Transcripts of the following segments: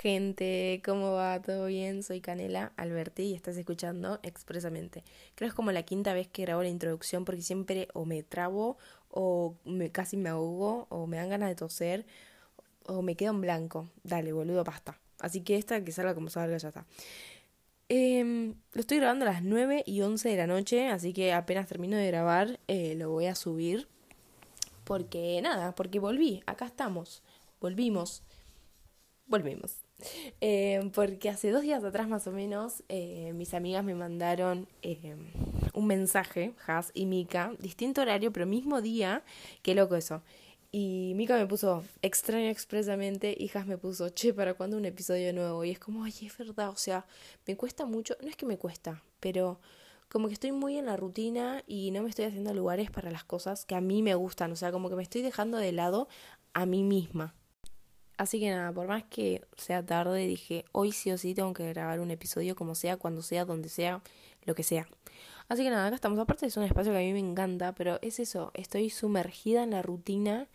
gente, ¿cómo va? ¿Todo bien? Soy Canela Alberti y estás escuchando expresamente. Creo que es como la quinta vez que grabo la introducción porque siempre o me trabo o me, casi me ahogo o me dan ganas de toser o me quedo en blanco. Dale, boludo, pasta. Así que esta que salga como salga ya está. Em, lo estoy grabando a las 9 y 11 de la noche, así que apenas termino de grabar eh, lo voy a subir. Porque nada, porque volví, acá estamos, volvimos, volvimos. Eh, porque hace dos días atrás más o menos eh, mis amigas me mandaron eh, un mensaje, Has y Mika, distinto horario, pero mismo día, qué loco eso. Y Mika me puso extraño expresamente y Has me puso, che, ¿para cuándo un episodio nuevo? Y es como, ay, es verdad, o sea, me cuesta mucho, no es que me cuesta, pero como que estoy muy en la rutina y no me estoy haciendo lugares para las cosas que a mí me gustan, o sea, como que me estoy dejando de lado a mí misma. Así que nada, por más que sea tarde, dije, hoy sí o sí tengo que grabar un episodio como sea, cuando sea, donde sea, lo que sea. Así que nada, acá estamos. Aparte es un espacio que a mí me encanta, pero es eso, estoy sumergida en la rutina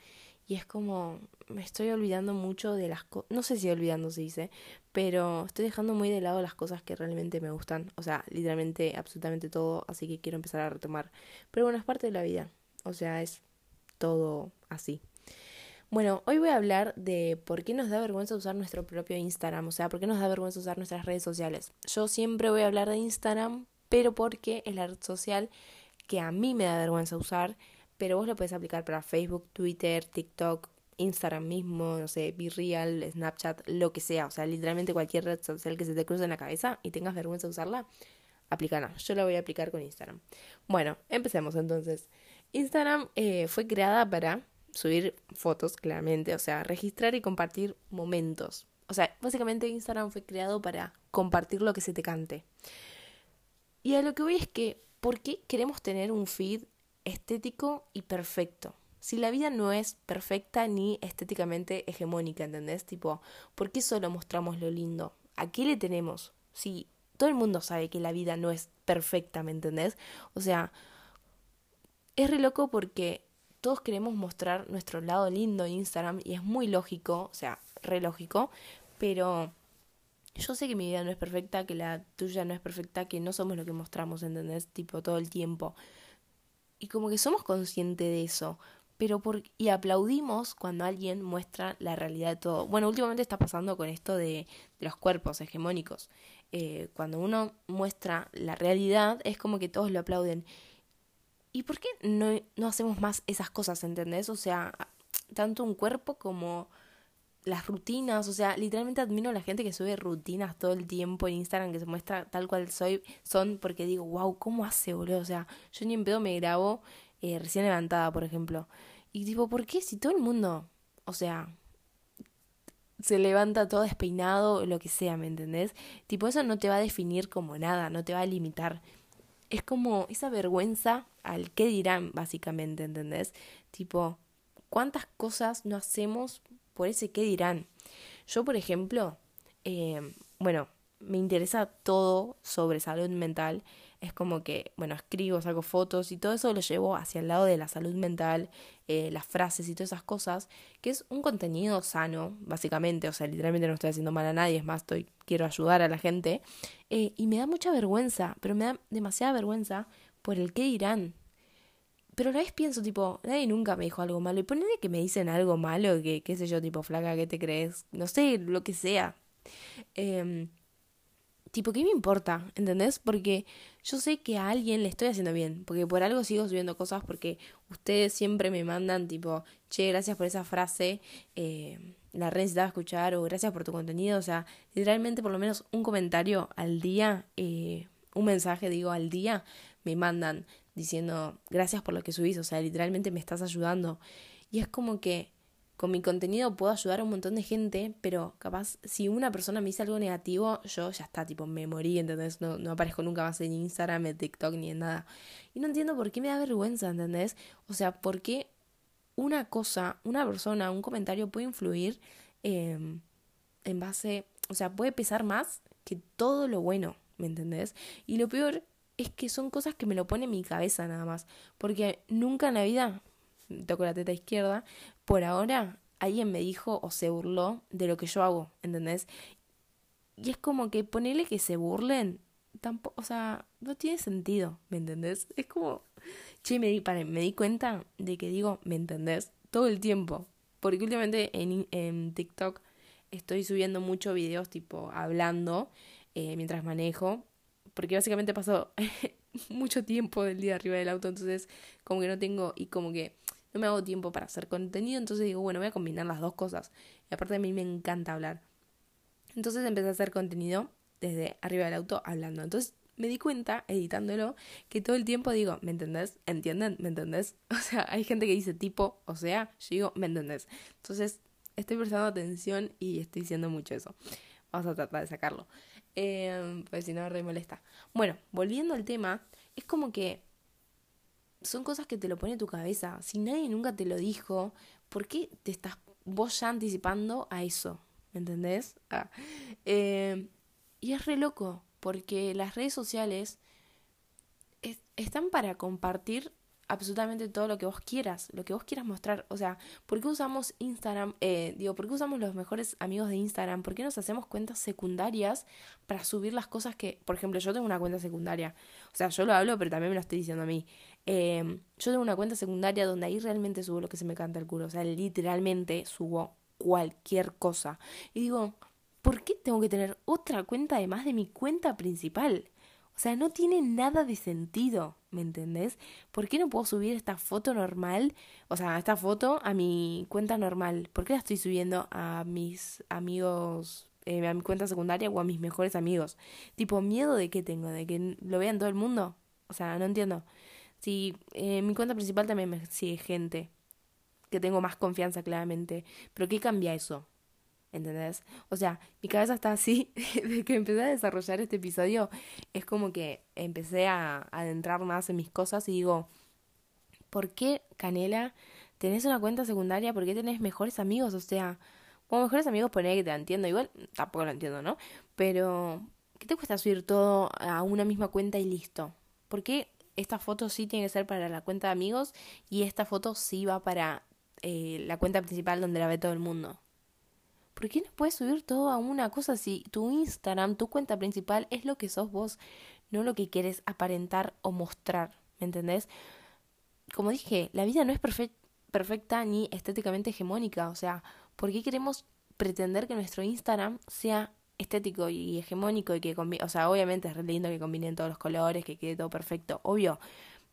y es como me estoy olvidando mucho de las cosas, no sé si olvidando se dice, pero estoy dejando muy de lado las cosas que realmente me gustan, o sea, literalmente absolutamente todo, así que quiero empezar a retomar. Pero bueno, es parte de la vida, o sea, es todo así. Bueno, hoy voy a hablar de por qué nos da vergüenza usar nuestro propio Instagram, o sea, por qué nos da vergüenza usar nuestras redes sociales. Yo siempre voy a hablar de Instagram, pero porque es la red social que a mí me da vergüenza usar, pero vos lo puedes aplicar para Facebook, Twitter, TikTok, Instagram mismo, no sé, BeReal, Snapchat, lo que sea, o sea, literalmente cualquier red social que se te cruce en la cabeza y tengas vergüenza de usarla, aplícala. Yo la voy a aplicar con Instagram. Bueno, empecemos entonces. Instagram eh, fue creada para subir fotos, claramente, o sea, registrar y compartir momentos. O sea, básicamente Instagram fue creado para compartir lo que se te cante. Y a lo que voy es que, ¿por qué queremos tener un feed estético y perfecto? Si la vida no es perfecta ni estéticamente hegemónica, ¿entendés? Tipo, ¿por qué solo mostramos lo lindo? ¿A qué le tenemos? Si todo el mundo sabe que la vida no es perfecta, ¿me entendés? O sea, es re loco porque todos queremos mostrar nuestro lado lindo en Instagram y es muy lógico, o sea, re lógico, pero yo sé que mi vida no es perfecta, que la tuya no es perfecta, que no somos lo que mostramos, ¿entendés? Tipo todo el tiempo. Y como que somos conscientes de eso, pero por y aplaudimos cuando alguien muestra la realidad de todo. Bueno, últimamente está pasando con esto de, los cuerpos hegemónicos. Eh, cuando uno muestra la realidad es como que todos lo aplauden. ¿Y por qué no, no hacemos más esas cosas, entendés? O sea, tanto un cuerpo como las rutinas, o sea, literalmente admiro a la gente que sube rutinas todo el tiempo en Instagram, que se muestra tal cual soy, son porque digo, wow, ¿cómo hace, boludo? O sea, yo ni en pedo me grabo eh, recién levantada, por ejemplo. Y tipo, ¿por qué si todo el mundo, o sea, se levanta todo despeinado, lo que sea, ¿me entendés? Tipo, eso no te va a definir como nada, no te va a limitar. Es como esa vergüenza al qué dirán, básicamente, ¿entendés? Tipo, ¿cuántas cosas no hacemos por ese qué dirán? Yo, por ejemplo, eh, bueno, me interesa todo sobre salud mental. Es como que, bueno, escribo, saco fotos y todo eso lo llevo hacia el lado de la salud mental, eh, las frases y todas esas cosas, que es un contenido sano, básicamente. O sea, literalmente no estoy haciendo mal a nadie, es más, estoy, quiero ayudar a la gente. Eh, y me da mucha vergüenza, pero me da demasiada vergüenza por el qué dirán. Pero a la vez pienso, tipo, nadie nunca me dijo algo malo. Y ponele que me dicen algo malo, que qué sé yo, tipo, flaca, ¿qué te crees? No sé, lo que sea. Eh, tipo, ¿qué me importa? ¿Entendés? Porque yo sé que a alguien le estoy haciendo bien. Porque por algo sigo subiendo cosas. Porque ustedes siempre me mandan, tipo, che, gracias por esa frase. Eh, la red necesitaba escuchar. O gracias por tu contenido. O sea, literalmente por lo menos un comentario al día. Eh, un mensaje, digo, al día me mandan diciendo gracias por lo que subís, o sea, literalmente me estás ayudando. Y es como que con mi contenido puedo ayudar a un montón de gente, pero capaz si una persona me dice algo negativo, yo ya está, tipo, me morí, ¿entendés? No, no aparezco nunca más en Instagram, en TikTok ni en nada. Y no entiendo por qué me da vergüenza, ¿entendés? O sea, por qué una cosa, una persona, un comentario puede influir eh, en base, o sea, puede pesar más que todo lo bueno, ¿me entendés? Y lo peor es que son cosas que me lo pone en mi cabeza nada más. Porque nunca en la vida, toco la teta izquierda, por ahora alguien me dijo o se burló de lo que yo hago, ¿entendés? Y es como que ponerle que se burlen, tampoco, o sea, no tiene sentido, ¿me entendés? Es como, che, me di, me di cuenta de que digo, ¿me entendés? Todo el tiempo. Porque últimamente en, en TikTok estoy subiendo muchos videos tipo hablando eh, mientras manejo. Porque básicamente paso mucho tiempo del día arriba del auto, entonces como que no tengo y como que no me hago tiempo para hacer contenido, entonces digo, bueno, voy a combinar las dos cosas. Y aparte a mí me encanta hablar. Entonces empecé a hacer contenido desde arriba del auto hablando. Entonces me di cuenta, editándolo, que todo el tiempo digo, ¿me entendés? ¿Entienden? ¿Me entendés? O sea, hay gente que dice tipo, o sea, yo digo, ¿me entendés? Entonces estoy prestando atención y estoy diciendo mucho eso. Vamos a tratar de sacarlo. Eh, pues si no, me molesta. Bueno, volviendo al tema, es como que son cosas que te lo pone tu cabeza. Si nadie nunca te lo dijo, ¿por qué te estás vos ya anticipando a eso? ¿Me entendés? Ah. Eh, y es re loco, porque las redes sociales están para compartir absolutamente todo lo que vos quieras, lo que vos quieras mostrar. O sea, ¿por qué usamos Instagram? Eh, digo, ¿por qué usamos los mejores amigos de Instagram? ¿Por qué nos hacemos cuentas secundarias para subir las cosas que, por ejemplo, yo tengo una cuenta secundaria? O sea, yo lo hablo, pero también me lo estoy diciendo a mí. Eh, yo tengo una cuenta secundaria donde ahí realmente subo lo que se me canta el culo. O sea, literalmente subo cualquier cosa. Y digo, ¿por qué tengo que tener otra cuenta además de mi cuenta principal? O sea, no tiene nada de sentido, ¿me entendés? ¿Por qué no puedo subir esta foto normal? O sea, esta foto a mi cuenta normal. ¿Por qué la estoy subiendo a mis amigos, eh, a mi cuenta secundaria o a mis mejores amigos? Tipo, miedo de qué tengo, de que lo vean todo el mundo. O sea, no entiendo. Si eh, mi cuenta principal también me sigue gente, que tengo más confianza claramente. Pero ¿qué cambia eso? ¿Entendés? O sea, mi cabeza está así, de que empecé a desarrollar este episodio, es como que empecé a adentrar más en mis cosas y digo, ¿por qué, Canela, tenés una cuenta secundaria? ¿Por qué tenés mejores amigos? O sea, como mejores amigos poner que te entiendo, igual tampoco lo entiendo, ¿no? Pero, ¿qué te cuesta subir todo a una misma cuenta y listo? ¿Por qué esta foto sí tiene que ser para la cuenta de amigos y esta foto sí va para eh, la cuenta principal donde la ve todo el mundo? ¿Por qué no puedes subir todo a una cosa si tu Instagram, tu cuenta principal es lo que sos vos, no lo que quieres aparentar o mostrar? ¿Me entendés? Como dije, la vida no es perfecta ni estéticamente hegemónica. O sea, ¿por qué queremos pretender que nuestro Instagram sea estético y hegemónico y que o sea, obviamente es re lindo que combinen todos los colores, que quede todo perfecto, obvio.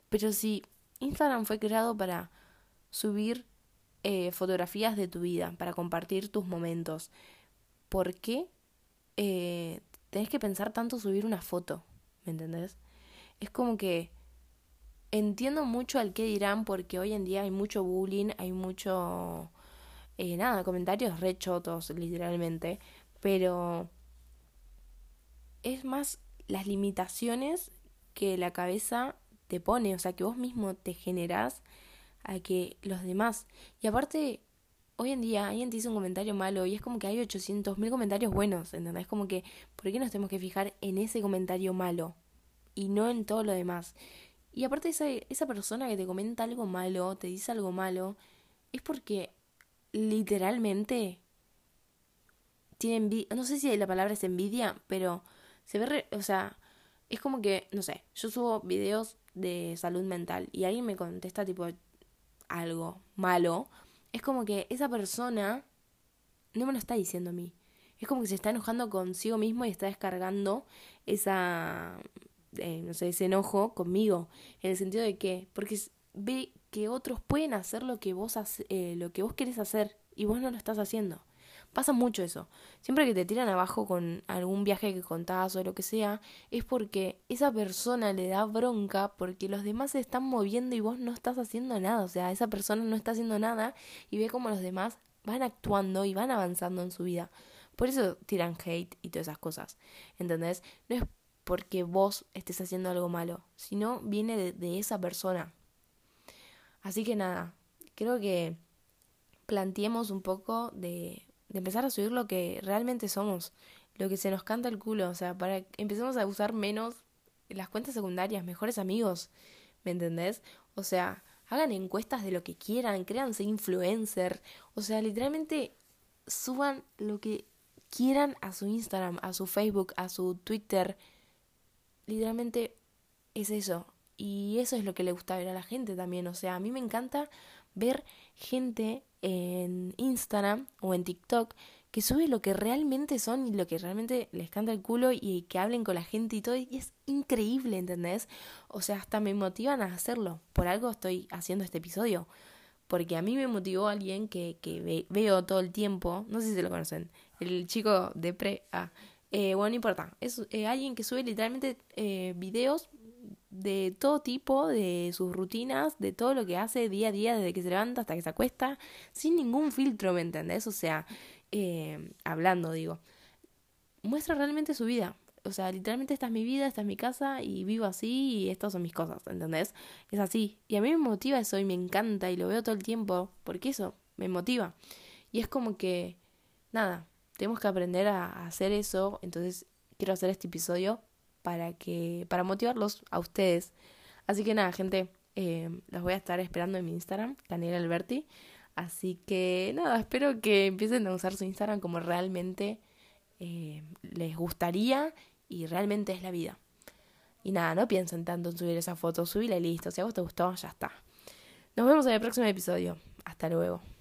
Pero si Instagram fue creado para subir eh, fotografías de tu vida, para compartir tus momentos. ¿Por qué eh, tenés que pensar tanto subir una foto? ¿Me entendés? Es como que entiendo mucho al que dirán porque hoy en día hay mucho bullying, hay mucho... Eh, nada, comentarios rechotos, literalmente, pero es más las limitaciones que la cabeza te pone, o sea, que vos mismo te generás a que los demás. Y aparte, hoy en día alguien te hizo un comentario malo y es como que hay 800 mil comentarios buenos, ¿entendés? Es como que, ¿por qué nos tenemos que fijar en ese comentario malo y no en todo lo demás? Y aparte esa, esa persona que te comenta algo malo, te dice algo malo, es porque literalmente tiene envidia, no sé si la palabra es envidia, pero se ve, o sea, es como que, no sé, yo subo videos de salud mental y alguien me contesta tipo, algo malo, es como que esa persona no me lo está diciendo a mí. Es como que se está enojando consigo mismo y está descargando esa, eh, no sé, ese enojo conmigo. En el sentido de que, porque ve que otros pueden hacer lo que vos, hace, eh, lo que vos querés hacer y vos no lo estás haciendo. Pasa mucho eso. Siempre que te tiran abajo con algún viaje que contás o lo que sea, es porque esa persona le da bronca porque los demás se están moviendo y vos no estás haciendo nada. O sea, esa persona no está haciendo nada y ve como los demás van actuando y van avanzando en su vida. Por eso tiran hate y todas esas cosas. ¿Entendés? No es porque vos estés haciendo algo malo, sino viene de, de esa persona. Así que nada, creo que planteemos un poco de de empezar a subir lo que realmente somos, lo que se nos canta el culo, o sea, para que empecemos a usar menos las cuentas secundarias, mejores amigos, ¿me entendés? O sea, hagan encuestas de lo que quieran, créanse influencer, o sea, literalmente suban lo que quieran a su Instagram, a su Facebook, a su Twitter. Literalmente es eso. Y eso es lo que le gusta ver a la gente también. O sea, a mí me encanta ver gente en Instagram o en TikTok que sube lo que realmente son y lo que realmente les canta el culo y que hablen con la gente y todo. Y es increíble, ¿entendés? O sea, hasta me motivan a hacerlo. Por algo estoy haciendo este episodio. Porque a mí me motivó alguien que, que veo todo el tiempo. No sé si lo conocen. El chico de pre. Ah, eh, bueno, no importa. Es eh, alguien que sube literalmente eh, videos de todo tipo, de sus rutinas, de todo lo que hace día a día, desde que se levanta hasta que se acuesta, sin ningún filtro, ¿me entendés? O sea, eh, hablando, digo, muestra realmente su vida. O sea, literalmente esta es mi vida, esta es mi casa y vivo así y estas son mis cosas, ¿entendés? Es así. Y a mí me motiva eso y me encanta y lo veo todo el tiempo porque eso me motiva. Y es como que, nada, tenemos que aprender a hacer eso. Entonces quiero hacer este episodio para que para motivarlos a ustedes. Así que nada, gente, eh, los voy a estar esperando en mi Instagram, Daniel Alberti. Así que nada, espero que empiecen a usar su Instagram como realmente eh, les gustaría y realmente es la vida. Y nada, no piensen tanto en subir esa foto, subíla y listo. Si a vos te gustó, ya está. Nos vemos en el próximo episodio. Hasta luego.